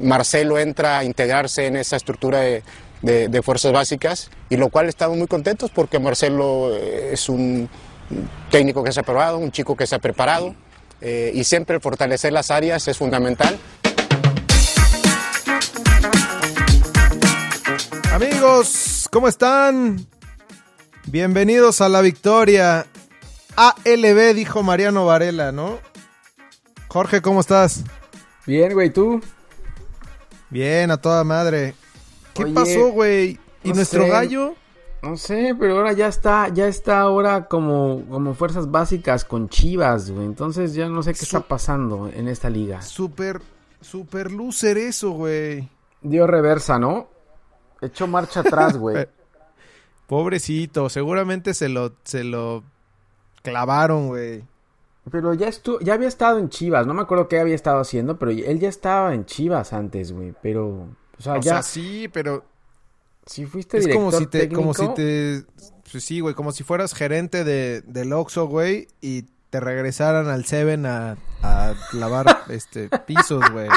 Marcelo entra a integrarse en esa estructura de, fuerzas básicas y lo cual estamos muy contentos porque Marcelo eh, es un técnico que se ha probado, un chico que se ha preparado eh, y siempre fortalecer las áreas es fundamental. Amigos, ¿cómo están? Bienvenidos a la victoria. ALB, dijo Mariano Varela, ¿no? Jorge, ¿cómo estás? Bien, güey, ¿tú? Bien, a toda madre. ¿Qué pasó, güey? ¿Y nuestro gallo? No sé, pero ahora ya está, ya está ahora como, como fuerzas básicas con Chivas, güey. Entonces ya no sé qué está pasando en esta liga. Súper, súper loser eso, güey. Dio reversa, ¿no? Echó marcha atrás, güey. Pobrecito, seguramente se lo, se lo clavaron, güey. Pero ya estuvo, ya había estado en Chivas, no me acuerdo qué había estado haciendo, pero él ya estaba en Chivas antes, güey, pero... O sea, ya... sí, pero... Si fuiste es como si te, como si te... Pues sí, güey, como si fueras gerente de, del Oxxo, güey, y te regresaran al Seven a, a lavar este pisos, güey.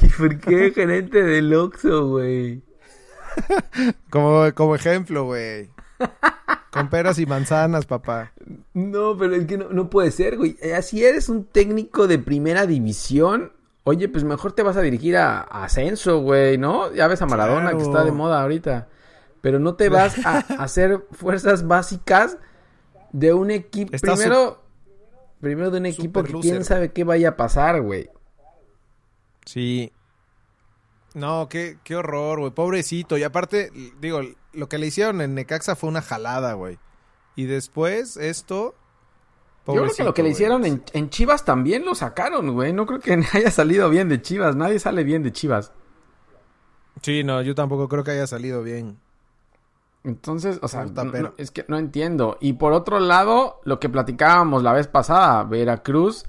¿Y por qué gerente del Oxxo, güey? como, como ejemplo, güey. Con peras y manzanas, papá. No, pero es que no, puede ser, güey. Eh, así eres un técnico de primera división. Oye, pues mejor te vas a dirigir a, Ascenso, güey, ¿no? Ya ves a Maradona que está de moda ahorita. Pero no te vas a, hacer fuerzas básicas de un equipo. Primero, primero de un equipo que quién sabe qué vaya a pasar, güey. Sí. No, qué, qué horror, güey. Pobrecito. Y aparte, digo, lo que le hicieron en Necaxa fue una jalada, güey. Y después esto... Yo creo que lo que le hicieron en, en, Chivas también lo sacaron, güey. No creo que haya salido bien de Chivas. Nadie sale bien de Chivas. Sí, no, yo tampoco creo que haya salido bien. Entonces, o sea, es que no entiendo. Y por otro lado, lo que platicábamos la vez pasada, Veracruz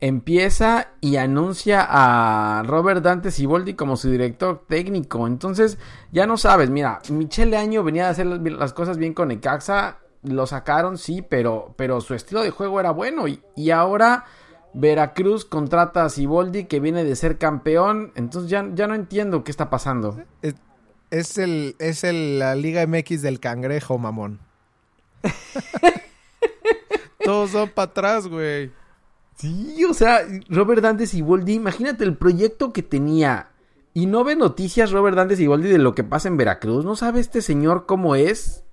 empieza y anuncia a Robert Dante Siboldi como su director técnico. Entonces, ya no sabes, mira, Michele Año venía a hacer las cosas bien con Necaxa, lo sacaron, sí, pero, pero su estilo de juego era bueno. Y, ahora Veracruz contrata a Siboldi que viene de ser campeón. Entonces ya, ya no entiendo qué está pasando. Es, el, es el, la Liga MX del cangrejo, mamón. Todos son para atrás, güey. Sí, o sea, Robert Dantes y Boldi, imagínate el proyecto que tenía. Y no ve noticias Robert Dantes y Boldi de lo que pasa en Veracruz. ¿No sabe este señor cómo es?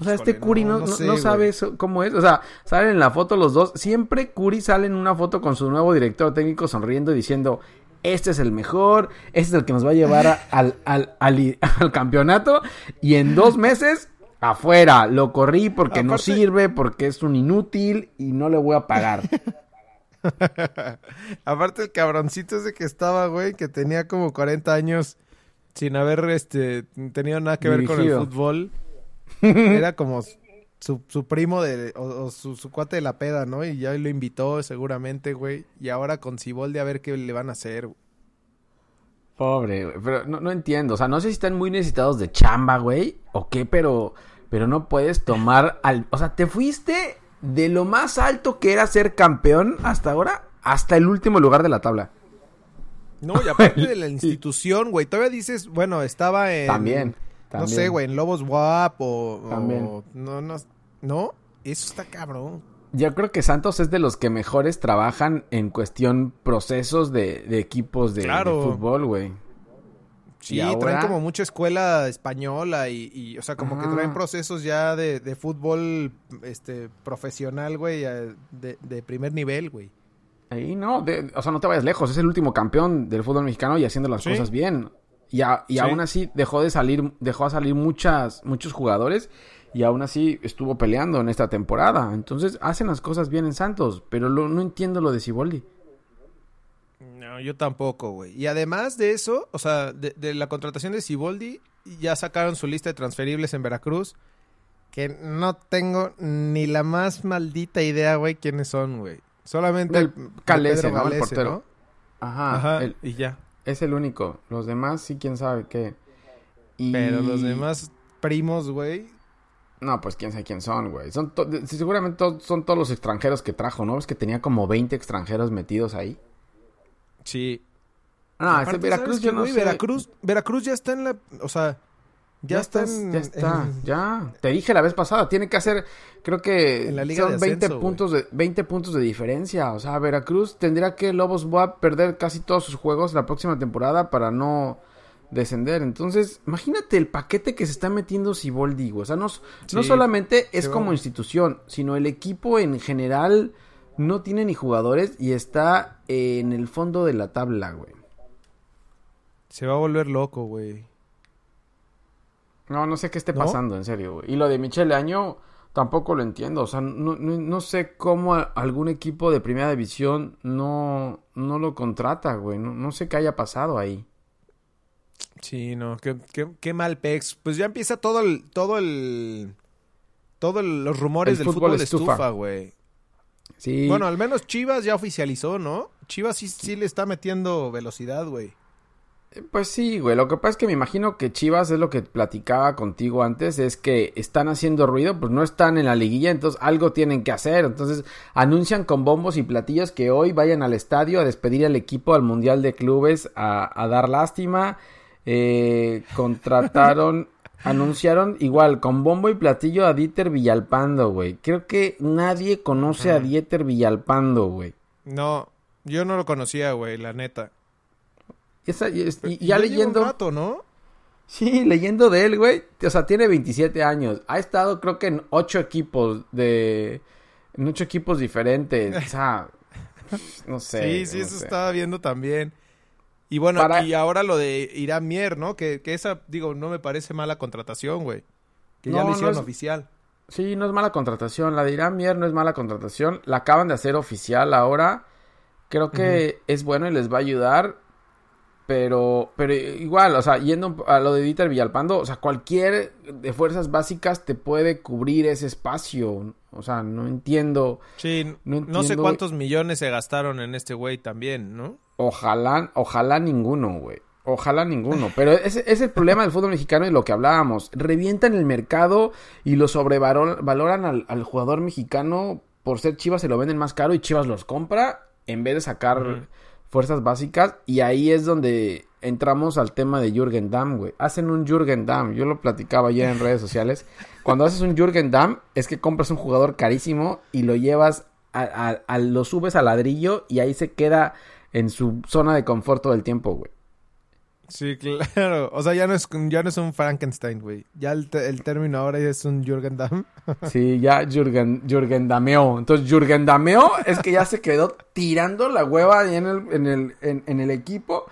O sea, este Curi no, sabe cómo es. O sea, salen en la foto los dos. Siempre Curi sale en una foto con su nuevo director técnico sonriendo y diciendo, este es el mejor, este es el que nos va a llevar al, al, al campeonato. Y en dos meses afuera, lo corrí porque no sirve, porque es un inútil y no le voy a pagar. Aparte el cabroncito ese que estaba, güey, que tenía como 40 años sin haber este tenido nada que ver con el fútbol. Era como su, su primo de o, su, su, cuate de la peda, ¿no? Y ya lo invitó seguramente, güey. Y ahora con Ciboldi a ver qué le van a hacer. Pobre, güey. Pero no, no entiendo. O sea, no sé si están muy necesitados de chamba, güey. O qué, pero pero no puedes tomar al... O sea, te fuiste de lo más alto que era ser campeón hasta ahora hasta el último lugar de la tabla. No, y aparte de la institución, güey, todavía dices, bueno, estaba en... También, No sé, güey, en Lobos WAP o... También. no, no, no, eso está cabrón. Yo creo que Santos es de los que mejores trabajan en cuestión procesos de, equipos de, de fútbol, güey. Sí, traen como mucha escuela española y, o sea, como que traen procesos ya de, de fútbol este, profesional, güey, de, de, primer nivel, güey. Ahí no, o sea, no te vayas lejos, es el último campeón del fútbol mexicano y haciendo las cosas bien. Y, y aún así dejó de salir, dejó a salir muchas, muchos jugadores y aún así estuvo peleando en esta temporada. Entonces hacen las cosas bien en Santos, pero no entiendo lo de Siboldi. No, yo tampoco, güey. Y además de eso, o sea, de, la contratación de Siboldi, ya sacaron su lista de transferibles en Veracruz. Que no tengo ni la más maldita idea, güey, quiénes son, güey. Solamente el Calese, ¿no? el portero. Ajá. Ajá y ya. Es el único. Los demás sí, quién sabe qué. Pero los demás primos, güey. No, pues quién sabe quién son, güey. Son seguramente son todos los extranjeros que trajo, ¿no? Es que tenía como 20 extranjeros metidos ahí. Sí. No, ese Veracruz yo no sé. Veracruz, Veracruz ya está en la, o sea, ya, está, ya está, ya. Te dije la vez pasada, tiene que hacer, creo que son 20 puntos de 20 puntos de diferencia, o sea, Veracruz tendría que Lobos WAP perder casi todos sus juegos la próxima temporada para no descender. Entonces, imagínate el paquete que se está metiendo Siboldi, o sea, no, no solamente es como institución, sino el equipo en general no tiene ni jugadores y está en el fondo de la tabla, güey. Se va a volver loco, güey. No, no sé qué esté pasando, en serio, güey. Y lo de Michele Año tampoco lo entiendo. O sea, no, no, sé cómo algún equipo de primera división no, no lo contrata, güey. No, no sé qué haya pasado ahí. Sí, no, qué, qué, mal pex. Pues ya empieza todo el, todo el, todos los rumores del fútbol, de estufa, güey. Sí. Bueno, al menos Chivas ya oficializó, ¿no? Chivas sí, sí le está metiendo velocidad, güey. Pues sí, güey. Lo que pasa es que me imagino que Chivas es lo que platicaba contigo antes, es que están haciendo ruido, pues no están en la liguilla, entonces algo tienen que hacer. Entonces anuncian con bombos y platillos que hoy vayan al estadio a despedir al equipo al Mundial de Clubes a, dar lástima. Eh, contrataron, anunciaron igual con bombo y platillo a Dieter Villalpando, güey. Creo que nadie conoce a Dieter Villalpando, güey. No, yo no lo conocía, güey, la neta y, ya leyendo. rato, ¿no? Sí, leyendo de él, güey. O sea, tiene 27 años. Ha estado, creo que en ocho equipos de. En ocho equipos diferentes. O sea. no sé. Sí, sí, eso estaba viendo también. Y bueno, y ahora lo de Irán Mier, ¿no? Que, que, esa, digo, no me parece mala contratación, güey. Que ya lo hicieron oficial. Sí, no es mala contratación. La de Irán Mier no es mala contratación. La acaban de hacer oficial ahora. Creo que es bueno y les va a ayudar. Pero, pero igual, o sea, yendo a lo de Dieter Villalpando, o sea, cualquier de fuerzas básicas te puede cubrir ese espacio. O sea, no entiendo. Sí, no, sé cuántos millones se gastaron en este güey también, ¿no? Ojalá, ojalá ninguno, güey. Ojalá ninguno. Pero ese es el problema del fútbol mexicano y lo que hablábamos. Revientan el mercado y lo sobrevaloran al, al jugador mexicano. Por ser Chivas se lo venden más caro y Chivas los compra en vez de sacar fuerzas básicas y ahí es donde entramos al tema de Jürgen Damm, güey. Hacen un Jürgen Damm, yo lo platicaba ayer en redes sociales. Cuando haces un Jürgen Damm es que compras un jugador carísimo y lo llevas a, lo subes al ladrillo y ahí se queda en su zona de confort todo el tiempo, güey. Sí, claro. O sea, ya no es, ya no es un Frankenstein, güey. Ya el, término ahora es un Jürgen Damm. sí, ya Jürgen, Jürgen Dameo. Entonces, Jürgen Dameo es que ya se quedó tirando la hueva ahí en el, en el, en, el equipo,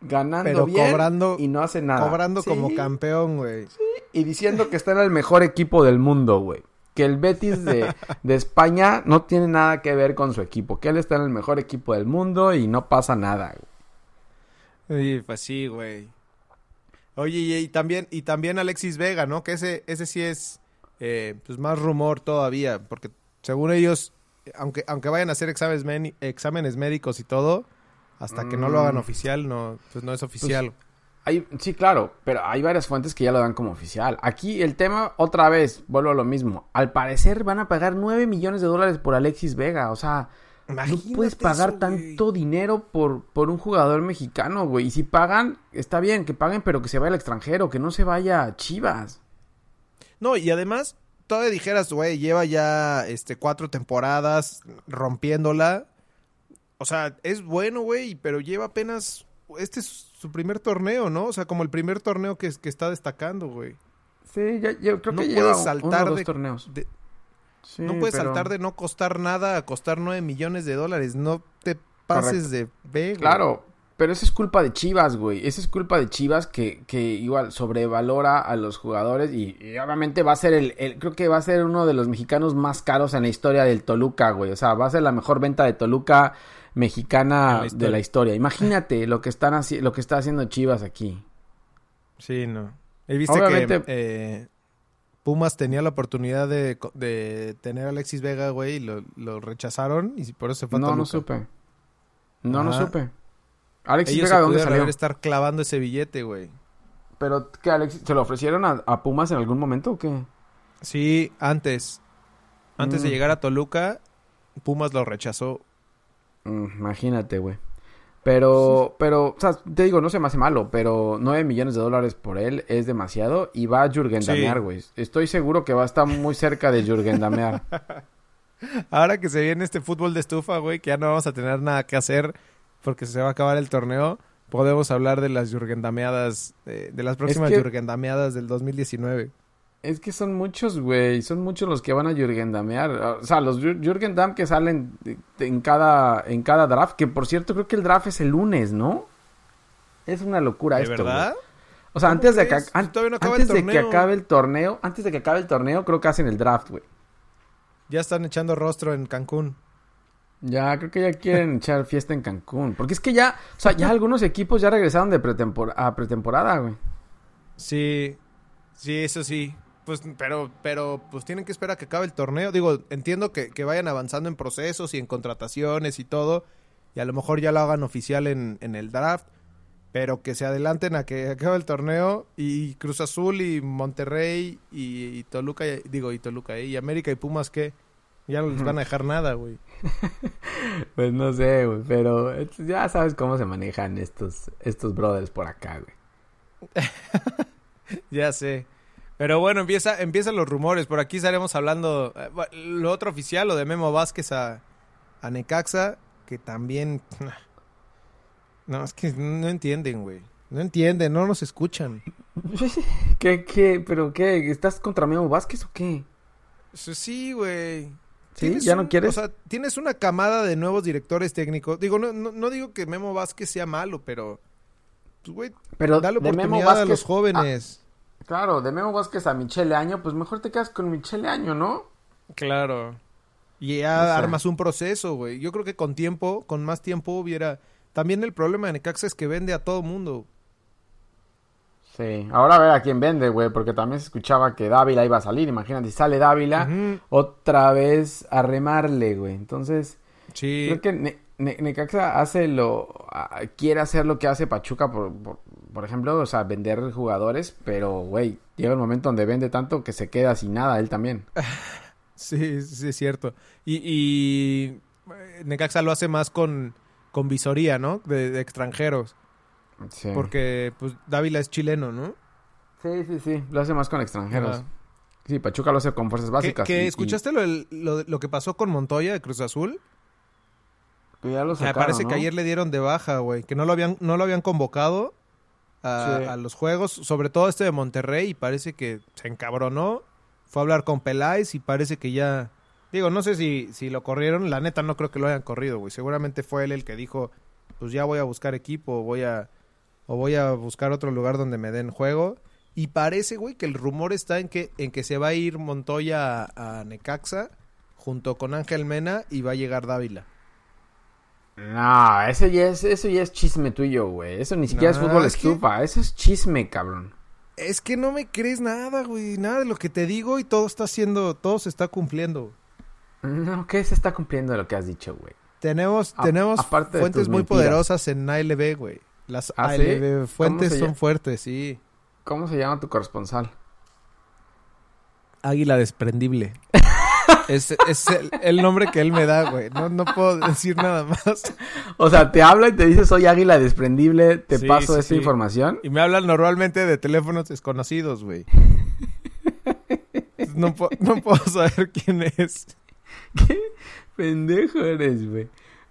ganando bien cobrando, y no hace nada. Cobrando como campeón, güey. Sí, y diciendo que está en el mejor equipo del mundo, güey. Que el Betis de, de España no tiene nada que ver con su equipo. Que él está en el mejor equipo del mundo y no pasa nada, güey. Sí, pues sí, güey. Oye, y, también, y también Alexis Vega, ¿no? Que ese, ese sí es eh, pues más rumor todavía, porque según ellos, aunque, aunque vayan a hacer exámenes, exámenes médicos y todo, hasta que no lo hagan mm. oficial, no, pues no es oficial. Pues, hay, sí, claro, pero hay varias fuentes que ya lo dan como oficial. Aquí el tema, otra vez, vuelvo a lo mismo. Al parecer van a pagar 9 millones de dólares por Alexis Vega. O sea, no puedes pagar tanto dinero por, por un jugador mexicano, güey. Y si pagan, está bien, que paguen, pero que se vaya al extranjero, que no se vaya a Chivas. No, y además, todavía dijeras, güey, lleva ya este cuatro temporadas rompiéndola. O sea, es bueno, güey, pero lleva apenas. Este es su primer torneo, ¿no? O sea, como el primer torneo que, que está destacando, güey. Sí, yo creo que lleva saltar dos torneos no puedes saltar de no costar nada a costar 9 millones de dólares. No te pases de B, Claro, pero eso es culpa de Chivas, güey. Esa es culpa de Chivas que, que igual sobrevalora a los jugadores y, obviamente va a ser el, Creo que va a ser uno de los mexicanos más caros en la historia del Toluca, güey. O sea, va a ser la mejor venta de Toluca mexicana de la historia. Imagínate lo que, están lo que está haciendo Chivas aquí. Sí, no. Y viste que... Eh, Pumas tenía la oportunidad de, de tener a Alexis Vega, güey, y lo, rechazaron y por eso se fue No, no supe. No, no supe. Alexis Vega, ¿de dónde salió? estar clavando ese billete, güey. ¿Pero qué, Alexis? ¿Se lo ofrecieron a, Pumas en algún momento o qué? Sí, antes. Antes de mm. llegar a Toluca, Pumas lo rechazó. Mm, imagínate, güey. Pero, pero, o sea, te digo, no se me hace malo, pero 9 millones de dólares por él es demasiado y va a Jürgen Damear, güey. Estoy seguro que va a estar muy cerca de Jürgen Damear. Ahora que se viene este fútbol de estufa, güey, que ya no vamos a tener nada que hacer porque se va a acabar el torneo, podemos hablar de las Jürgen Dameadas, de, las próximas Jürgen Dameadas del 2019. Es que son muchos, güey. Son muchos los que van a Jürgen Damear. O sea, los Jürgen Dam que salen en cada, en cada draft. Que por cierto, creo que el draft es el lunes, ¿no? Es una locura esto. ¿Verdad? O sea, antes, de que, antes de que acabe el torneo, antes de que acabe el torneo, creo que hacen el draft, güey. Ya están echando rostro en Cancún. Ya, creo que ya quieren echar fiesta en Cancún. Porque es que ya, o sea, ya algunos equipos ya regresaron de a pretemporada, güey. Sí, sí, eso sí. Pues, pero, pero, pues tienen que esperar a que acabe el torneo. Digo, entiendo que, vayan avanzando en procesos y en contrataciones y todo. Y a lo mejor ya lo hagan oficial en, el draft. Pero que se adelanten a que acabe el torneo. Y Cruz Azul y Monterrey y, Toluca, digo, y Toluca, ¿eh? y América y Pumas, ¿qué? Ya no les van a dejar nada, güey. pues no sé, güey, pero ya sabes cómo se manejan estos, estos brothers por acá, güey. ya sé. Pero bueno, empieza, empiezan los rumores. Por aquí estaremos hablando eh, lo otro oficial, lo de Memo Vázquez a, a Necaxa, que también... No, es que no entienden, güey. No entienden, no nos escuchan. ¿Qué, qué? ¿Pero qué? ¿Estás contra Memo Vázquez o qué? Sí, güey. ¿Sí? ¿Ya no quieres? O sea, tienes una camada de nuevos directores técnicos. Digo, no, no, digo que Memo Vázquez sea malo, pero... Pues, güey, pero dale oportunidad a los jóvenes. Claro, de Memo Vázquez a Michele Año, pues mejor te quedas con Michele Año, ¿no? Claro. Y ya armas un proceso, güey. Yo creo que con tiempo, con más tiempo hubiera... También el problema de Necaxa es que vende a todo mundo. Sí, ahora a ver a quién vende, güey, porque también se escuchaba que Dávila iba a salir. Imagínate, sale Dávila, otra vez a remarle, güey. Entonces, sí. creo que Necaxa hace lo... quiere hacer lo que hace Pachuca por, por ejemplo, o sea, vender jugadores, pero, güey, llega el momento donde vende tanto que se queda sin nada él también. sí, sí, es cierto. Y, y eh, Necaxa lo hace más con, con visoría, ¿no? De, extranjeros. Sí. Porque, pues, Dávila es chileno, ¿no? Sí, sí, sí, lo hace más con extranjeros. Sí, Pachuca lo hace con fuerzas básicas. ¿Que, escuchaste Lo, lo, que pasó con Montoya de Cruz Azul? Que ya lo Me parece que ayer le dieron de baja, güey. Que no lo habían, no lo habían convocado a, los juegos, sobre todo este de Monterrey, y parece que se encabronó. Fue a hablar con Peláez y parece que ya. Digo, no sé si, si lo corrieron, la neta no creo que lo hayan corrido, güey. Seguramente fue él el que dijo, pues ya voy a buscar equipo, voy a, o voy a buscar otro lugar donde me den juego. Y parece, güey, que el rumor está en que, en que se va a ir Montoya a Necaxa junto con Ángel Mena y va a llegar Dávila. No, eso ya es, eso ya es chisme tuyo, güey. Eso ni siquiera es fútbol estufa. Eso es chisme, cabrón. Es que no me crees nada, güey. Nada de lo que te digo y todo está haciendo, todo se está cumpliendo. No, ¿qué se está cumpliendo de lo que has dicho, güey? Tenemos, tenemos fuentes muy poderosas en ALB, güey. Las ¿Ah, ALB fuentes son fuertes, sí. ¿Cómo se llama tu corresponsal? Águila desprendible. Es, el, nombre que él me da, güey. No, puedo decir nada más. O sea, te habla y te dice soy águila desprendible, te paso esa información. Y me hablan normalmente de teléfonos desconocidos, güey. No, no puedo saber quién es. ¿Qué pendejo eres, güey?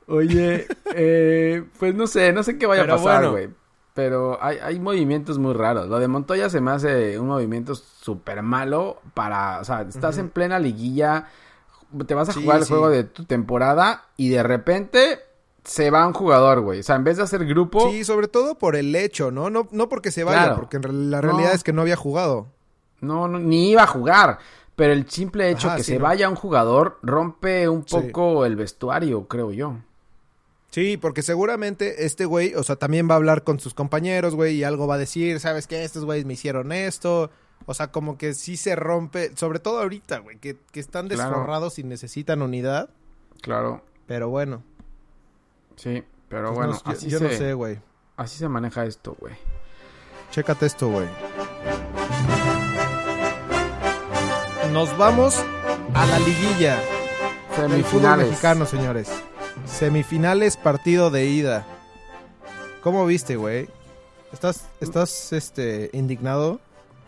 Oye, eh, pues no sé, no sé qué vaya a pasar, güey. Pero hay, hay movimientos muy raros. Lo de Montoya se me hace un movimiento súper malo para... O sea, estás en plena liguilla te vas a jugar el juego de tu temporada y de repente se va un jugador, güey. O sea, en vez de hacer grupo. Sí, sobre todo por el hecho, ¿no? No, no porque se vaya, porque la realidad es que no había jugado. No, ni iba a jugar. Pero el simple hecho que se vaya un jugador rompe un poco el vestuario, creo yo. Sí, porque seguramente este güey, o sea, también va a hablar con sus compañeros, güey, y algo va a decir, ¿sabes qué? Estos güeyes me hicieron esto, o sea, como que sí se rompe, sobre todo ahorita, güey, que, están desforrados y necesitan unidad. Claro. Pero bueno. Sí, pero pues bueno, así yo, no sé, güey. Así se maneja esto, güey. Chécate esto, güey. Nos vamos a la liguilla. Semifinales. Del fútbol mexicano, señores. Semifinales, partido de ida. ¿Cómo viste, güey? ¿Estás, estás este, indignado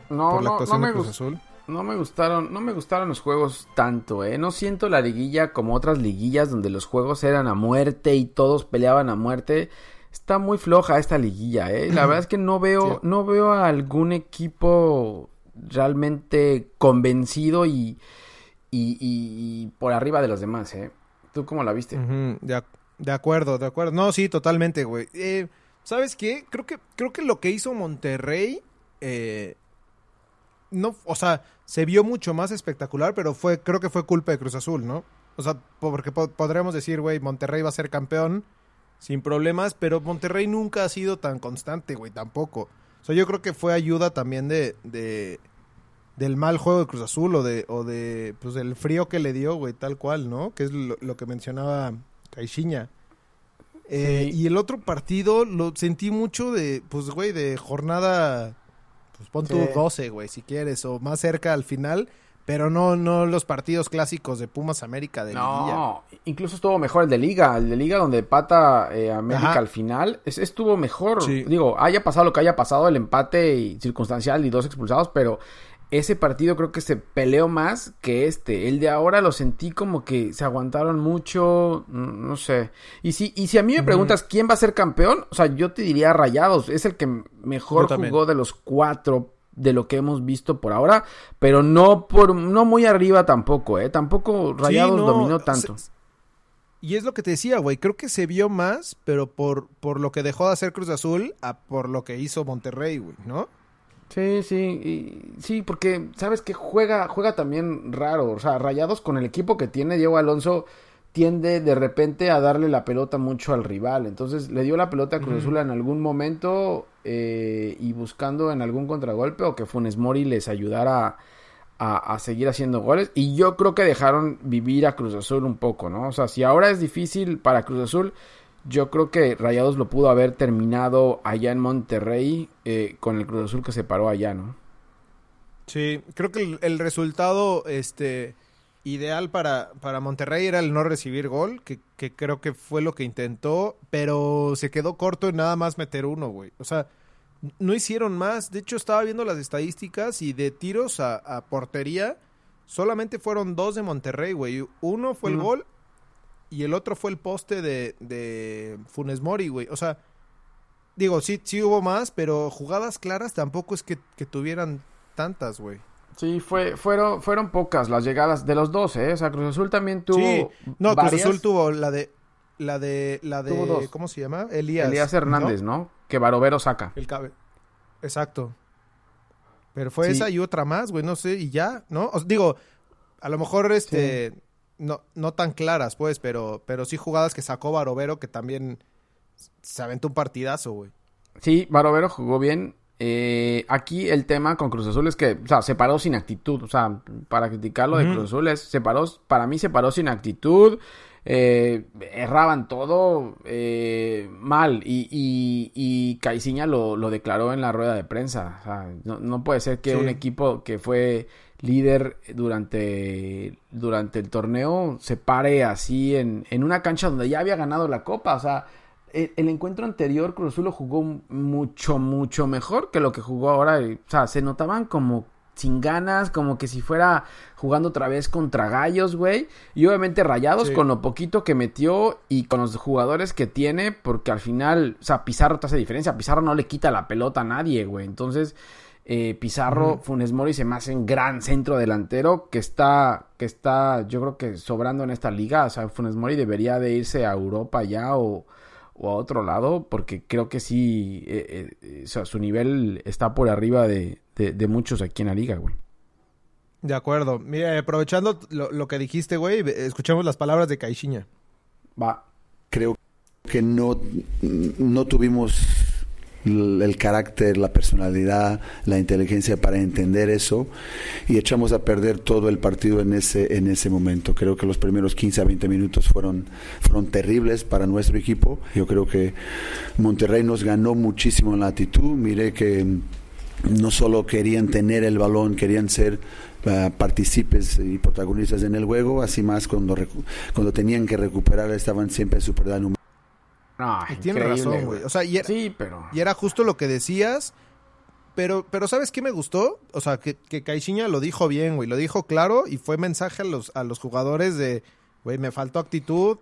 no, por la actuación de Cruz Azul? No me gustaron, no me gustaron los juegos tanto, eh. No siento la liguilla como otras liguillas donde los juegos eran a muerte y todos peleaban a muerte. Está muy floja esta liguilla, eh. La verdad es que no veo, no veo a algún equipo realmente convencido y, y, por arriba de los demás, eh. ¿Tú cómo la viste? de, acuerdo, de acuerdo. No, sí, totalmente, güey. Eh, ¿Sabes qué? Creo que, creo que lo que hizo Monterrey, eh, no, o sea, se vio mucho más espectacular, pero fue, creo que fue culpa de Cruz Azul, ¿no? O sea, porque podríamos decir, güey, Monterrey va a ser campeón sin problemas, pero Monterrey nunca ha sido tan constante, güey, tampoco. O sea, yo creo que fue ayuda también de del mal juego de Cruz Azul o de, o de, pues, el frío que le dio, güey, tal cual, ¿no? Que es lo, que mencionaba Caixinha. Eh, y el otro partido lo sentí mucho de, pues, güey, de jornada pues pon tu 12, güey, si quieres, o más cerca al final, pero no, no los partidos clásicos de Pumas América de No, incluso estuvo mejor el de Liga, el de Liga donde pata eh, América al final, estuvo mejor. Digo, haya pasado lo que haya pasado, el empate y circunstancial y dos expulsados, pero ese partido creo que se peleó más que este. El de ahora lo sentí como que se aguantaron mucho, no sé. Y si, y si a mí me preguntas quién va a ser campeón, o sea, yo te diría Rayados. Es el que mejor jugó de los cuatro de lo que hemos visto por ahora, pero no por no muy arriba tampoco, eh. Tampoco Rayados dominó tanto. Y es lo que te decía, güey, creo que se vio más, pero por, por lo que dejó de hacer Cruz Azul a por lo que hizo Monterrey, güey, ¿no? Sí, sí, y, sí, porque sabes que juega, juega también raro, o sea, Rayados con el equipo que tiene Diego Alonso tiende de repente a darle la pelota mucho al rival, entonces le dio la pelota a Cruz Azul en algún momento eh, y buscando en algún contragolpe o que Funes Mori les ayudara a, a, seguir haciendo goles. Y yo creo que dejaron vivir a Cruz Azul un poco, ¿no? O sea, si ahora es difícil para Cruz Azul, yo creo que Rayados lo pudo haber terminado allá en Monterrey eh, con el Cruz Azul que se paró allá, ¿no? Sí, creo que el, resultado este, ideal para, para, Monterrey era el no recibir gol, que, creo que fue lo que intentó, pero se quedó corto en nada más meter uno, güey. O sea, no hicieron más. De hecho, estaba viendo las estadísticas y de tiros a, portería, solamente fueron dos de Monterrey, güey. Uno fue el gol y el otro fue el poste de, de Funes Mori, güey. O sea, digo, sí, sí hubo más, pero jugadas claras tampoco es que, tuvieran tantas, güey. Sí, fue, fueron, fueron pocas las llegadas de los dos, ¿eh? O sea, Cruz Azul también tuvo. Sí, no, Cruz Azul tuvo la de. La de. La de ¿Cómo se llama? Elías. Elías Hernández, ¿no? Que Barovero saca. El cabe. Exacto. Pero fue esa y otra más, güey, no sé, y ya, ¿no? digo, a lo mejor este no, no tan claras, pues, pero, pero sí jugadas que sacó Barovero que también se aventó un partidazo, güey. Sí, Barovero jugó bien. Eh, aquí el tema con Cruz Azul es que, o sea, se paró sin actitud. O sea, para criticarlo de Cruz Azul es, se paró, para mí se paró sin actitud. Eh, erraban todo eh, mal y, y, y Caiciña lo, lo, declaró en la rueda de prensa. O sea, no, no puede ser que un equipo que fue líder durante, durante el torneo se pare así en, en, una cancha donde ya había ganado la copa. O sea, el, encuentro anterior Cruz Azul lo jugó mucho, mucho mejor que lo que jugó ahora. O sea, se notaban como sin ganas, como que si fuera jugando otra vez contra gallos, güey. Y obviamente rayados con lo poquito que metió y con los jugadores que tiene, porque al final, o sea, Pizarro te hace diferencia. Pizarro no le quita la pelota a nadie, güey. Entonces, eh, Pizarro, Funes Mori se me hace un gran centro delantero que está, que está, yo creo que sobrando en esta liga. O sea, Funes Mori debería de irse a Europa ya o, a otro lado, porque creo que sí, eh, eh, o sea, su nivel está por arriba de, muchos aquí en la liga, güey. De acuerdo. Mira, aprovechando lo, que dijiste, güey, escuchemos las palabras de Caixinha. Va. Creo que no, no tuvimos el carácter, la personalidad, la inteligencia para entender eso y echamos a perder todo el partido en ese en ese momento. Creo que los primeros 15 a 20 minutos fueron fueron terribles para nuestro equipo. Yo creo que Monterrey nos ganó muchísimo en la actitud. Mire que no solo querían tener el balón, querían ser uh, partícipes y protagonistas en el juego, así más cuando cuando tenían que recuperar estaban siempre en su No, y tienes razón, güey. O sea, y era, sí, pero... y era justo lo que decías. Pero, pero ¿sabes qué me gustó? O sea, que, que lo dijo bien, güey. Lo dijo claro y fue mensaje a los, a los jugadores de, güey, me faltó actitud.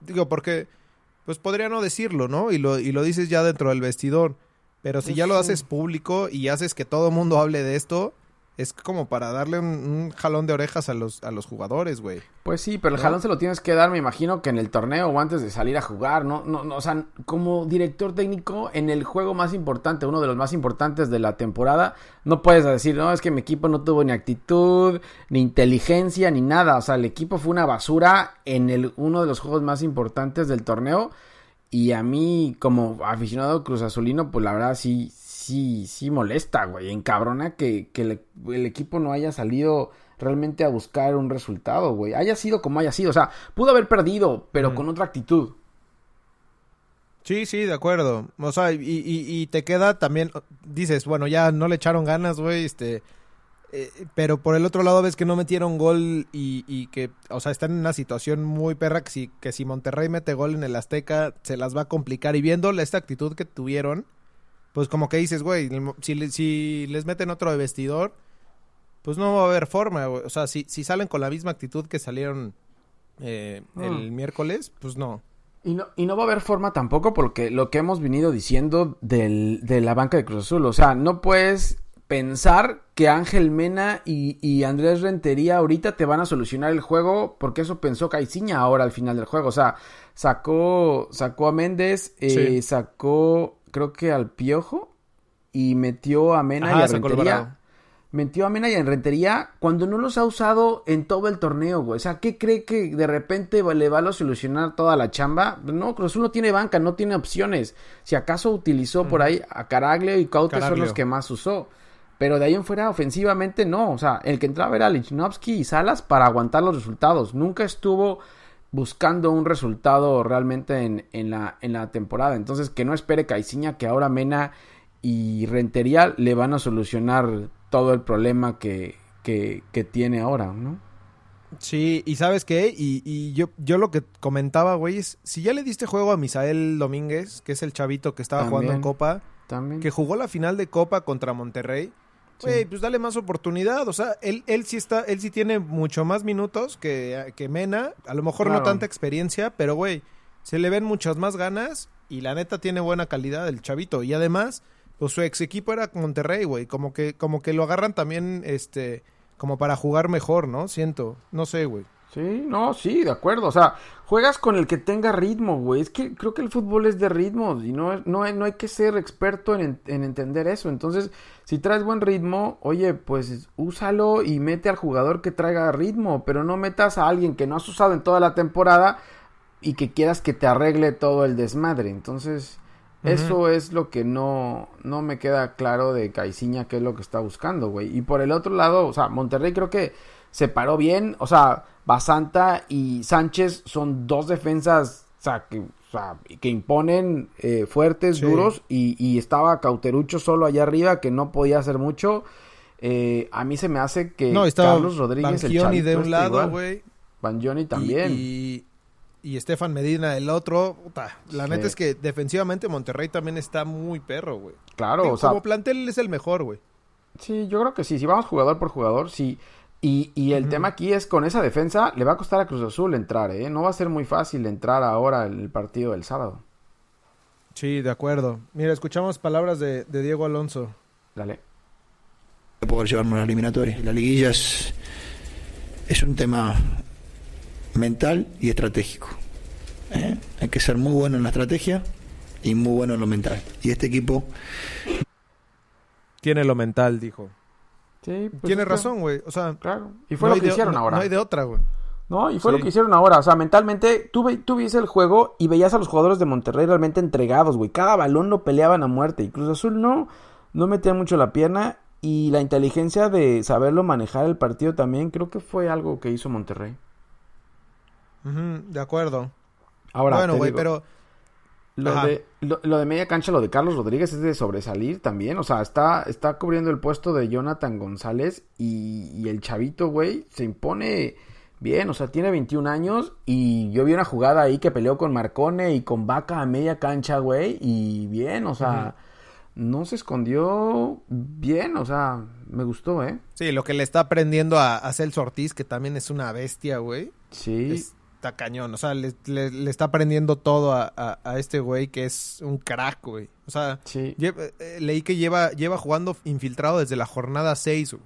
digo, porque, pues podría no decirlo, ¿no? Y lo, y lo dices ya dentro del vestidor. Pero si pues ya lo haces público y haces que todo el mundo hable de esto, es como para darle un, jalón de orejas a los, a los jugadores, güey. Pues sí, pero el jalón se lo tienes que dar, me imagino, que en el torneo o antes de salir a jugar, ¿no? No, no, o sea, como director técnico en el juego más importante, uno de los más importantes de la temporada, no puedes decir, no, es que mi equipo no tuvo ni actitud, ni inteligencia, ni nada. O sea, el equipo fue una basura en el, uno de los juegos más importantes del torneo. Y a mí, como aficionado Cruz Azulino, pues la verdad sí, sí, sí molesta, güey. Encabrona que, que el equipo no haya salido realmente a buscar un resultado, güey. Haya sido como haya sido. O sea, pudo haber perdido, pero con otra actitud. Sí, sí, de acuerdo. O sea, y, y, te queda también, dices, bueno, ya no le echaron ganas, güey, este... Eh, pero por el otro lado ves que no metieron gol y, y, que, o sea, están en una situación muy perra que si, que si Monterrey mete gol en el Azteca se las va a complicar. Y viendo esta actitud que tuvieron, pues como que dices, güey, si, si les meten otro de vestidor, pues no va a haber forma, güey. O sea, si, si salen con la misma actitud que salieron eh, el miércoles, pues no. Y no, y no va a haber forma tampoco porque lo que hemos venido diciendo del, de la banca de Cruz Azul, o sea, no puedes pensar que Ángel Mena y, y, Andrés Rentería ahorita te van a solucionar el juego porque eso pensó Caiciña ahora al final del juego, o sea, sacó, sacó a Méndez, eh, sacó creo que al Piojo y metió a Mena y a Rentería. Metió a Mena y a Rentería cuando no los ha usado en todo el torneo, güey. O sea, ¿qué cree que de repente le va a solucionar toda la chamba? No, Cruz Azul no tiene banca, no tiene opciones. Si acaso utilizó por ahí a Caraglio y Caute son los que más usó. Pero de ahí en fuera, ofensivamente, no. O sea, el que entraba era Lichnowsky y Salas para aguantar los resultados. Nunca estuvo buscando un resultado realmente en, la, en la temporada. Entonces, que no espere Caiciña que ahora Mena y Rentería le van a solucionar todo el problema que, que, tiene ahora, ¿no? Sí, y sabes qué, y, y, yo, yo lo que comentaba, güey, es, si ya le diste juego a Misael Domínguez, que es el chavito que estaba jugando en Copa, también. que jugó la final de Copa contra Monterrey, Güey, pues dale más oportunidad. O sea, él, él sí está, él sí tiene mucho más minutos que, que Mena. A lo mejor no tanta experiencia, pero güey, se le ven muchas más ganas y la neta tiene buena calidad el chavito. Y además, pues su ex equipo era Monterrey, güey. Como que, como que lo agarran también, este, como para jugar mejor, ¿no? Siento. No sé, güey. Sí, no, sí, de acuerdo. O sea, juegas con el que tenga ritmo, güey. Es que creo que el fútbol es de ritmo y no, no, hay, no hay que ser experto en, en, entender eso. Entonces, si traes buen ritmo, oye, pues úsalo y mete al jugador que traiga ritmo, pero no metas a alguien que no has usado en toda la temporada y que quieras que te arregle todo el desmadre. Entonces, eso es lo que no, no me queda claro de Caiciña, que es lo que está buscando, güey. Y por el otro lado, o sea, Monterrey creo que se paró bien, o sea Basanta y Sánchez son dos defensas que, imponen eh, fuertes, duros, y, estaba Cauterucho solo allá arriba que no podía hacer mucho. Eh, a mí se me hace que Carlos Rodríguez, el de un lado, güey. también. Y, y, Estefan Medina del otro. la neta es que defensivamente Monterrey también está muy perro, güey. Claro, o sea. Como plantel es el mejor, güey. Sí, yo creo que sí. Si vamos jugador por jugador, sí. Y, y el tema aquí es con esa defensa le va a costar a Cruz Azul entrar, ¿eh? No va a ser muy fácil entrar ahora en el partido del sábado. Sí, de acuerdo. Mira, escuchamos palabras de, Diego Alonso. Dale. Poder llevarnos a la eliminatoria. La liguilla es, es un tema mental y estratégico. ¿eh? Hay que ser muy bueno en la estrategia y muy bueno en lo mental. Y este equipo... Tiene lo mental, dijo. Sí, pues Tiene razón, güey. O sea, claro. Y fue lo que hicieron ahora. No hay de otra, güey. No, y fue lo que hicieron ahora. O sea, mentalmente, tú, tú viste el juego y veías a los jugadores de Monterrey realmente entregados, güey. Cada balón lo peleaban a muerte. Y Cruz Azul no, no metía mucho la pierna. Y la inteligencia de saberlo manejar el partido también, creo que fue algo que hizo Monterrey. de acuerdo. Ahora, bueno, güey, pero lo de, lo, de, media cancha, lo de Carlos Rodríguez es de sobresalir también. O sea, está, está cubriendo el puesto de Jonathan González y, el chavito, güey, se impone bien, o sea, tiene 21 años y yo vi una jugada ahí que peleó con Marcone y con Vaca a media cancha, güey, y bien, o sea, no se escondió bien, o sea, me gustó, ¿eh? Sí, lo que le está aprendiendo a, a Celso Ortiz, que también es una bestia, güey. Sí. Está cañón, o sea, le, está aprendiendo todo a, a, este güey que es un crack, güey. O sea, eh, leí que lleva, lleva jugando infiltrado desde la jornada 6, güey.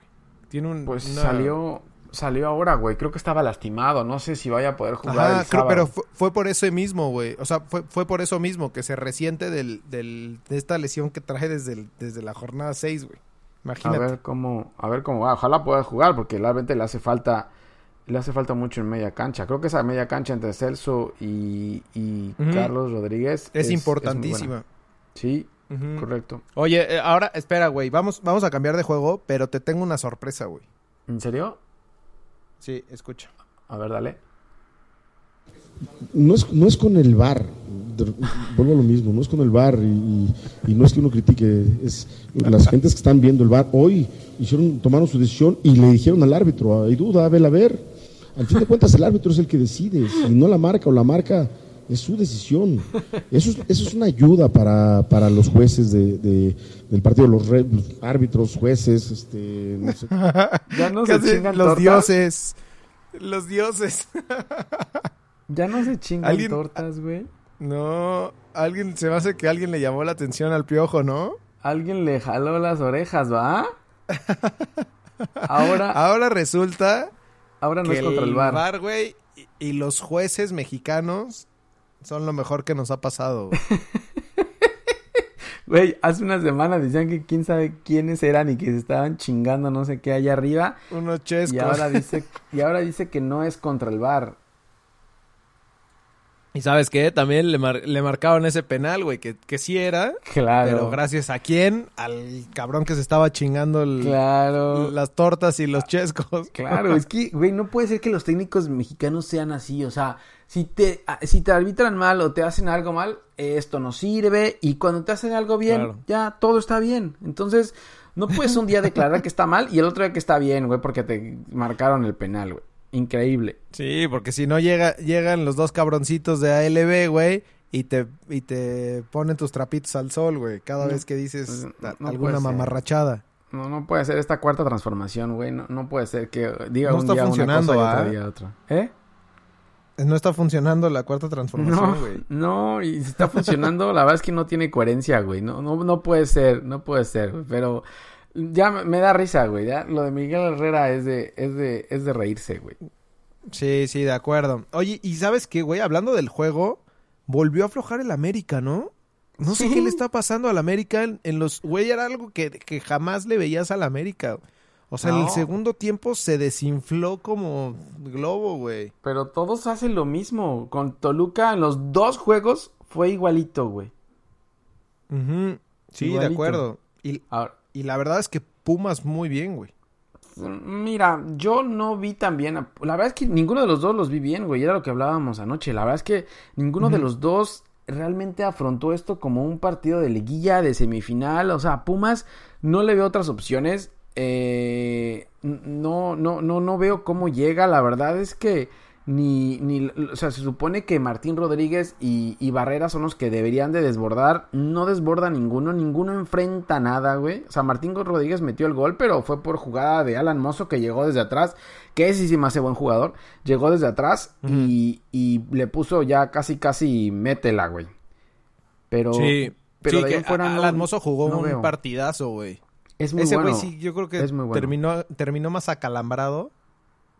Tiene un... Pues salió, salió ahora, güey. Creo que estaba lastimado. No sé si vaya a poder jugar el pero fue, por eso mismo, güey. O sea, fue, fue por eso mismo que se resiente del, del, de esta lesión que traje desde, desde la jornada 6, güey. Imagínate. A ver cómo, a ver cómo va. Ojalá pueda jugar porque realmente le hace falta, le hace falta mucho en media cancha. Creo que esa media cancha entre Celso y, y Carlos Rodríguez es, importantísima. sí, correcto. Oye, eh, ahora espera, güey. Vamos, vamos a cambiar de juego, pero te tengo una sorpresa, güey. ¿En serio? Sí, escucha. A ver, dale. No es, no es con el bar, vuelvo a lo mismo, no es con el bar y, no es que uno critique, es las gentes que están viendo el bar hoy hicieron, tomaron su decisión y le dijeron al árbitro, hay duda, a ver. Al fin de cuentas el árbitro es el que decide, y no la marca o la marca es su decisión. Eso es, eso es una ayuda para, para los jueces de, del partido, los, árbitros, jueces, este, no sé. Ya no se chingan los dioses. Los dioses. ya no se chingan tortas, güey. No, alguien se me hace que alguien le llamó la atención al piojo, ¿no? Alguien le jaló las orejas, ¿va? Ahora Ahora resulta Ahora no es contra el bar. güey, y los jueces mexicanos son lo mejor que nos ha pasado. Güey, hace una semana decían que quién sabe quiénes eran y que se estaban chingando no sé qué allá arriba. Unos chescos. Y ahora dice, y ahora dice que no es contra el bar. Y sabes qué, también le, le marcaron ese penal, güey, que, que sí era. Claro. Pero gracias a quién? Al cabrón que se estaba chingando claro. las tortas y los chescos. Claro, es que, güey, no puede ser que los técnicos mexicanos sean así. O sea, si te, si te arbitran mal o te hacen algo mal, esto no sirve. Y cuando te hacen algo bien, ya todo está bien. Entonces, no puedes un día declarar que está mal y el otro día que está bien, güey, porque te marcaron el penal, güey. Increíble. Sí, porque si no llega, llegan los dos cabroncitos de ALB, güey, y te, y te ponen tus trapitos al sol, güey, cada vez que dices pues, alguna mamarrachada. No, no puede ser esta cuarta transformación, güey. No, no puede ser que diga un día funcionando, una cosa y otro ¿ah? otra. ¿Eh? No está funcionando la cuarta transformación, güey. No, no, y si está funcionando, la verdad es que no tiene coherencia, güey. No, no, no puede ser, no puede ser, Pero ya me da risa, güey. Ya lo de Miguel Herrera es de, es de, es de reírse, güey. Sí, sí, de acuerdo. Oye, ¿y sabes qué, güey? Hablando del juego, volvió a aflojar el América, ¿no? No sé qué le está pasando al América en, los... Güey, era algo que, que, jamás le veías al América. O sea, en el segundo tiempo se desinfló como globo, güey. Pero todos hacen lo mismo. Con Toluca en los dos juegos fue igualito, güey. Sí, de acuerdo. Y, Ahora, y la verdad es que Pumas muy bien, güey. Mira, yo no vi tan bien. La verdad es que ninguno de los dos los vi bien, güey. Era lo que hablábamos anoche. La verdad es que ninguno de los dos realmente afrontó esto como un partido de liguilla, de semifinal. O sea, Pumas no le veo otras opciones. Eh, no, no, no, no veo cómo llega. La verdad es que ni, ni, o sea, se supone que Martín Rodríguez y, y, Barrera son los que deberían de desbordar, no desborda ninguno, ninguno enfrenta nada, güey, o sea, Martín Rodríguez metió el gol, pero fue por jugada de Alan Mozo que llegó desde atrás, que ese sí me hace buen jugador, llegó desde atrás y, y, le puso ya casi, casi métela, güey, pero... Sí, pero que Alan Mozo jugó un partidazo, güey. Es muy Ese güey sí, yo creo que terminó, terminó más acalambrado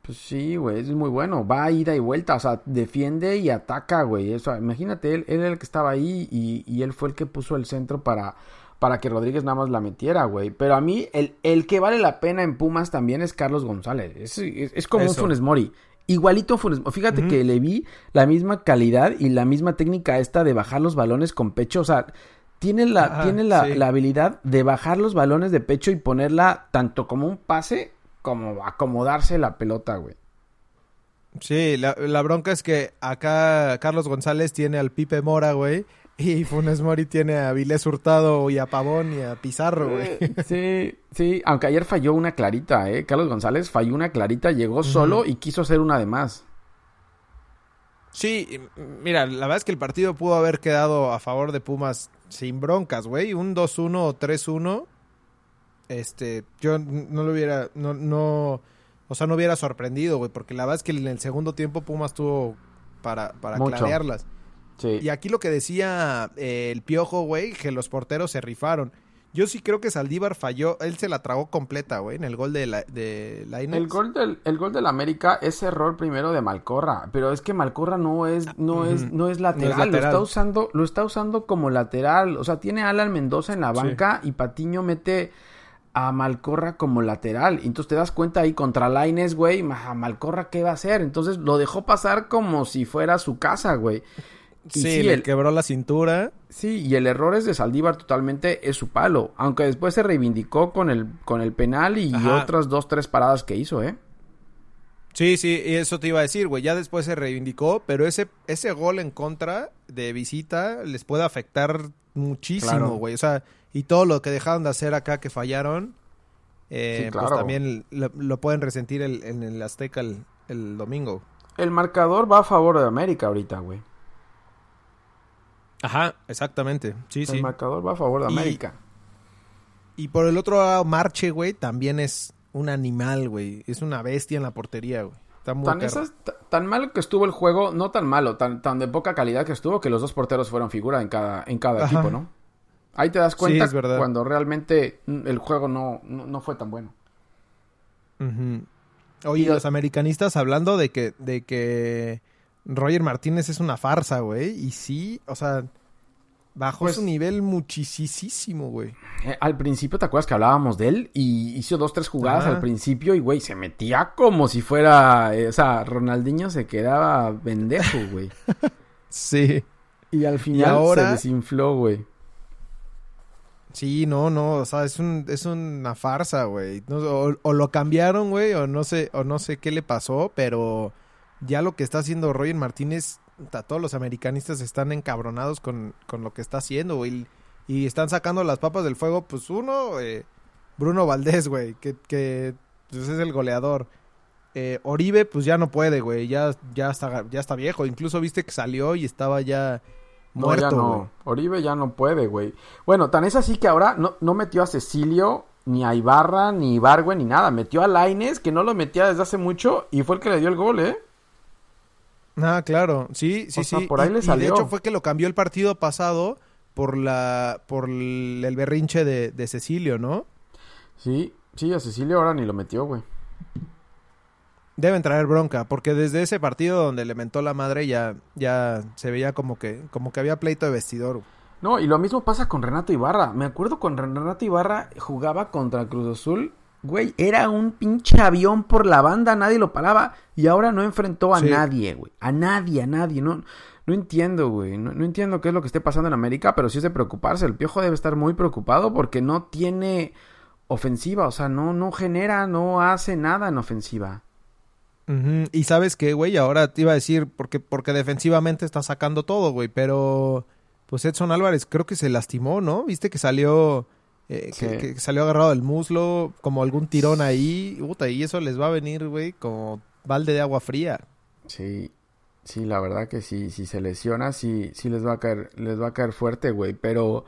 pues sí, güey, es muy bueno. Va a ida y vuelta, o sea, defiende y ataca, güey. Eso, imagínate, él, él era el que estaba ahí y, y, él fue el que puso el centro para, para que Rodríguez nada más la metiera, güey. Pero a mí, el, el que vale la pena en Pumas también es Carlos González. Es, es, como un Funes Mori. Igualito Funes Fíjate que le vi la misma calidad y la misma técnica esta de bajar los balones con pecho. O sea, tiene la, tiene la, la habilidad de bajar los balones de pecho y ponerla tanto como un pase como acomodarse la pelota, güey. Sí, la, bronca es que acá Carlos González tiene al Pipe Mora, güey. Y Funes Mori tiene a Vilés Hurtado y a Pavón y a Pizarro, güey. Sí, sí, aunque ayer falló una clarita, ¿eh? Carlos González falló una clarita, llegó solo y quiso hacer una de más. Sí, mira, la verdad es que el partido pudo haber quedado a favor de Pumas sin broncas, güey. Un 2-1 o 3-1. Este, yo no lo hubiera, no, no, o sea, no hubiera sorprendido, güey, porque la verdad es que en el segundo tiempo Pumas tuvo para, para clarearlas. Y aquí lo que decía eh, el Piojo, güey, que los porteros se rifaron. Yo sí creo que Saldívar falló, él se la tragó completa, güey, en el gol de la, de El gol del el gol del América es error primero de Malcorra, pero es que Malcorra no es no es no es lateral, lo está usando lo está usando como lateral, o sea, tiene a Alan Mendoza en la banca y Patiño mete a Malcorra como lateral. Entonces te das cuenta ahí contra Laines, güey, a Malcorra qué va a hacer. Entonces lo dejó pasar como si fuera su casa, güey sí, le quebró la cintura. Sí, y el error es de Saldívar totalmente, es su palo. Aunque después se reivindicó con el, con el penal y otras dos, tres paradas que hizo, ¿eh? Sí, sí, y eso te iba a decir, güey. Ya después se reivindicó, pero ese, ese gol en contra de visita les puede afectar muchísimo, güey. O sea, y todo lo que dejaron de hacer acá que fallaron, eh, pues también lo, pueden resentir en el Azteca el, el domingo. El marcador va a favor de América ahorita, güey. Ajá, exactamente. Sí, el marcador va a favor de América. Y por el otro lado, Marche, güey, también es un animal, güey. Es una bestia en la portería, güey. Está muy tan, tan malo que estuvo el juego, no tan malo, tan, tan de poca calidad que estuvo, que los dos porteros fueron figura en cada, en cada equipo, ¿no? Ahí te das cuenta cuando realmente el juego no, no, fue tan bueno. Oye, los americanistas hablando de que, de que Roger Martínez es una farsa, güey. Y sí, o sea, bajó pues su nivel muchísimo, güey. Eh, al principio, ¿te acuerdas que hablábamos de él? Y hizo dos, tres jugadas al principio y, güey, se metía como si fuera... Eh, o sea, Ronaldinho se quedaba pendejo, güey. sí. Y al final se desinfló, güey. Sí, no, no, o sea, es, un, es una farsa, güey. o, o, lo cambiaron, güey, o no sé, o no sé qué le pasó, pero ya lo que está haciendo Roger Martínez, todos los americanistas están encabronados con, con lo que está haciendo, güey. Y están sacando las papas del fuego, pues uno, eh, Bruno Valdés, güey, que, que pues es el goleador. Eh, Oribe, pues ya no puede, güey, ya, ya, está, ya está viejo. Incluso viste que salió y estaba ya muerto. No, Oribe ya no puede, güey. Bueno, tan es así que ahora no, no metió a Cecilio, ni a Ibarra, ni Ibargüe, ni nada. Metió a Laines, que no lo metía desde hace mucho, y fue el que le dio el gol, ¿eh? Ah, claro, sí, sí, sí. por ahí le salió. de hecho fue que lo cambió el partido pasado por la por el berrinche de, Cecilio, ¿no? Sí, sí, a Cecilio ahora ni lo metió, güey. Deben traer bronca, porque desde ese partido donde le mentó la madre ya, ya se veía como que, como que había pleito de vestidor. No, y lo mismo pasa con Renato Ibarra. Me acuerdo cuando Renato Ibarra jugaba contra Cruz Azul Güey, era un pinche avión por la banda, nadie lo paraba y ahora no enfrentó a nadie, güey. A nadie, a nadie. No, no entiendo, güey. No, entiendo qué es lo que esté pasando en América, pero sí es de preocuparse. El Piojo debe estar muy preocupado porque no tiene ofensiva, o sea, no, no genera, no hace nada en ofensiva. Y sabes qué, güey, ahora te iba a decir, porque, porque defensivamente está sacando todo, güey, pero pues Edson Álvarez creo que se lastimó, ¿no? Viste que salió eh, que, salió agarrado del muslo, como algún tirón ahí, puta, y eso les va a venir, güey, como balde de agua fría. Sí, sí, la verdad que sí, si se lesiona, sí, sí les va a caer, les va a caer fuerte, güey, pero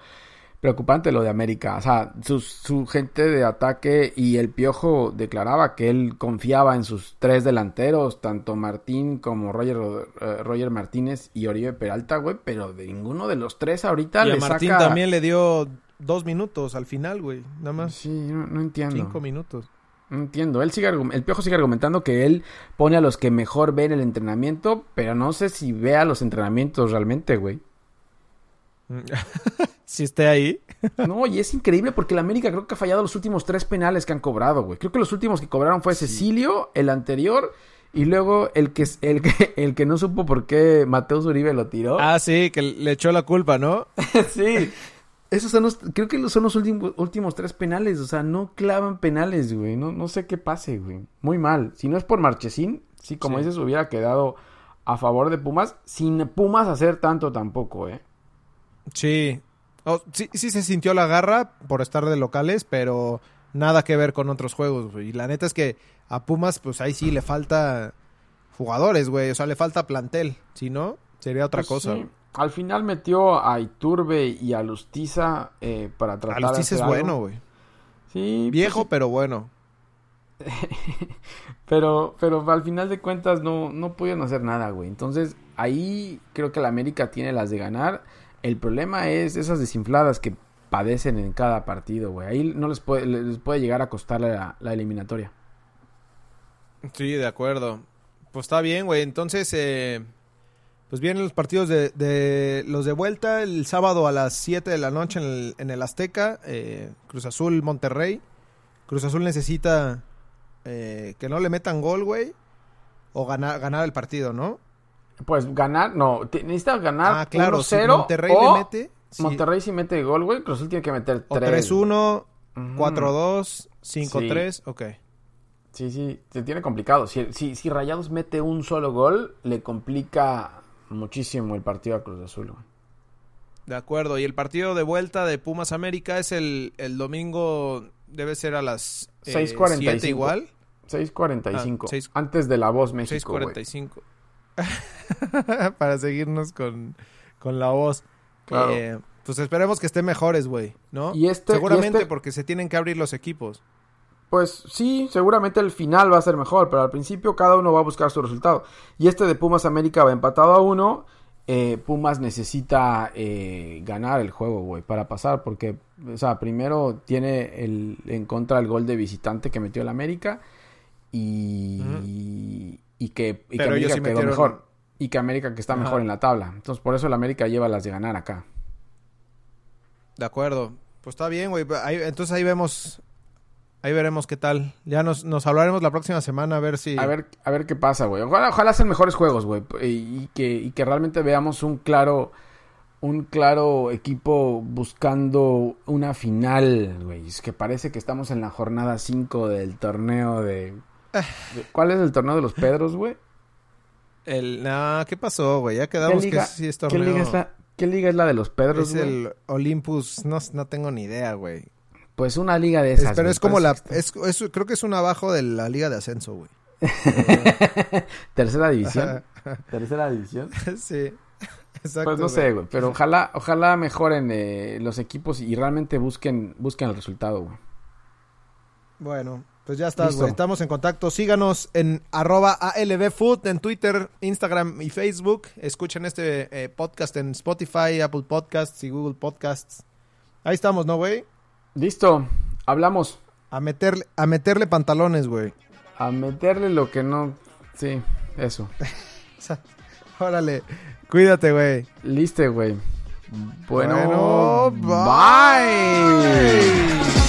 preocupante lo de América, o sea, su, su gente de ataque y el Piojo declaraba que él confiaba en sus tres delanteros, tanto Martín como Roger, eh, Roger Martínez y Oribe Peralta, güey, pero de ninguno de los tres ahorita y a Martín también le dio dos minutos al final, güey. Nada más. Sí, no, entiendo. Cinco minutos. No entiendo. Él sigue, el Piojo sigue argumentando que él pone a los que mejor ven el entrenamiento, pero no sé si vea los entrenamientos realmente, güey. si esté ahí. no, y es increíble porque el América creo que ha fallado los últimos tres penales que han cobrado, güey. Creo que los últimos que cobraron fue Cecilio, el anterior, y luego el que, el que, el que no supo por qué Mateus Uribe lo tiró. Ah, sí, que le echó la culpa, ¿no? sí. Esos son los, creo que son los últimos, últimos tres penales, o sea, no clavan penales, güey, no, no sé qué pase, güey. Muy mal. Si no es por Marchesín, sí, como dices, hubiera quedado a favor de Pumas, sin Pumas hacer tanto tampoco, eh. Sí. Oh, sí, sí se sintió la garra por estar de locales, pero nada que ver con otros juegos, güey. Y la neta es que a Pumas, pues ahí sí le falta jugadores, güey. O sea, le falta plantel. Si no, sería otra Pues cosa. sí. Al final metió a Iturbe y a Lustiza eh, para tratar de Alustiza hacer es algo. bueno, güey. Sí, Viejo, pues, pero bueno. pero, pero al final de cuentas no, no pudieron hacer nada, güey. Entonces, ahí creo que la América tiene las de ganar. El problema es esas desinfladas que padecen en cada partido, güey. Ahí no les puede, les puede llegar a costar la, eliminatoria. Sí, de acuerdo. Pues está bien, güey. Entonces, eh, pues vienen los partidos de, de los de vuelta el sábado a las 7 de la noche en el, en el Azteca. eh, Cruz Azul, Monterrey. Cruz Azul necesita eh, que no le metan gol, güey. O ganar, ganar el partido, ¿no? Pues ganar, no, necesitas ganar ah, claro. Si 1-0 Monterrey o le mete. sí, Monterrey si mete gol, güey, Cruz Azul tiene que meter o 3. 3-1, Ujú. 4-2, 5-3. Ok. Sí, sí, se tiene complicado. Si, si, si Rayados mete un solo gol, le complica muchísimo el partido a Cruz Azul, güey. De acuerdo. Y el partido de vuelta de Pumas América es el, el domingo. Debe ser a las eh, 6:45. 7 igual. 6.45. Ah, Antes de la voz México, güey. 6.45. Para seguirnos con, con la voz. Claro. Eh, pues esperemos que estén mejores, güey, ¿no? Y este- Seguramente y este- porque se tienen que abrir los equipos. Pues sí, seguramente el final va a ser mejor, pero al principio cada uno va a buscar su resultado. Y este de Pumas América va empatado a uno. Eh, Pumas necesita eh, ganar el juego, güey, para pasar, porque, o sea, primero tiene el, en contra el gol de visitante que metió el América y, y que, y que América sí quedó metieron- mejor. Y que América que está Ajá. mejor en la tabla. Entonces, por eso el América lleva las de ganar acá. De acuerdo. Pues está bien, güey. Ahí- entonces ahí vemos. Ahí veremos qué tal. Ya nos, nos hablaremos la próxima semana a ver si. A ver, a ver qué pasa, güey. Ojalá, ojalá sean mejores juegos, güey. Y, y que, y que realmente veamos un claro, un claro equipo buscando una final, güey. Es que parece que estamos en la jornada 5 del torneo de... ¿Cuál es el torneo de los Pedros, güey? El, nah, ¿qué pasó, güey? Ya quedamos que sí es ¿qué torneo. liga es la, qué liga es la de los Pedros, Es güey? el Olympus, no, no tengo ni idea, güey. Pues una liga de Es- esas. pero es como la, es, es- creo que es un abajo de la liga de ascenso, güey. Tercera división. Tercera división. sí, exacto. Pues no sé, güey. Pero ojalá, ojalá mejoren eh, los equipos y realmente busquen, busquen el resultado, güey. Bueno, pues ya estás, güey. Estamos en contacto. Síganos en arroba ALBFood en Twitter, Instagram y Facebook. Escuchen este eh, podcast en Spotify, Apple Podcasts y Google Podcasts. Ahí estamos, ¿no, güey? Listo, hablamos. A meterle, a meterle pantalones, güey. A meterle lo que no. Sí, eso. Órale, cuídate, güey. Listo, güey. Bueno, Bueno, bye. bye.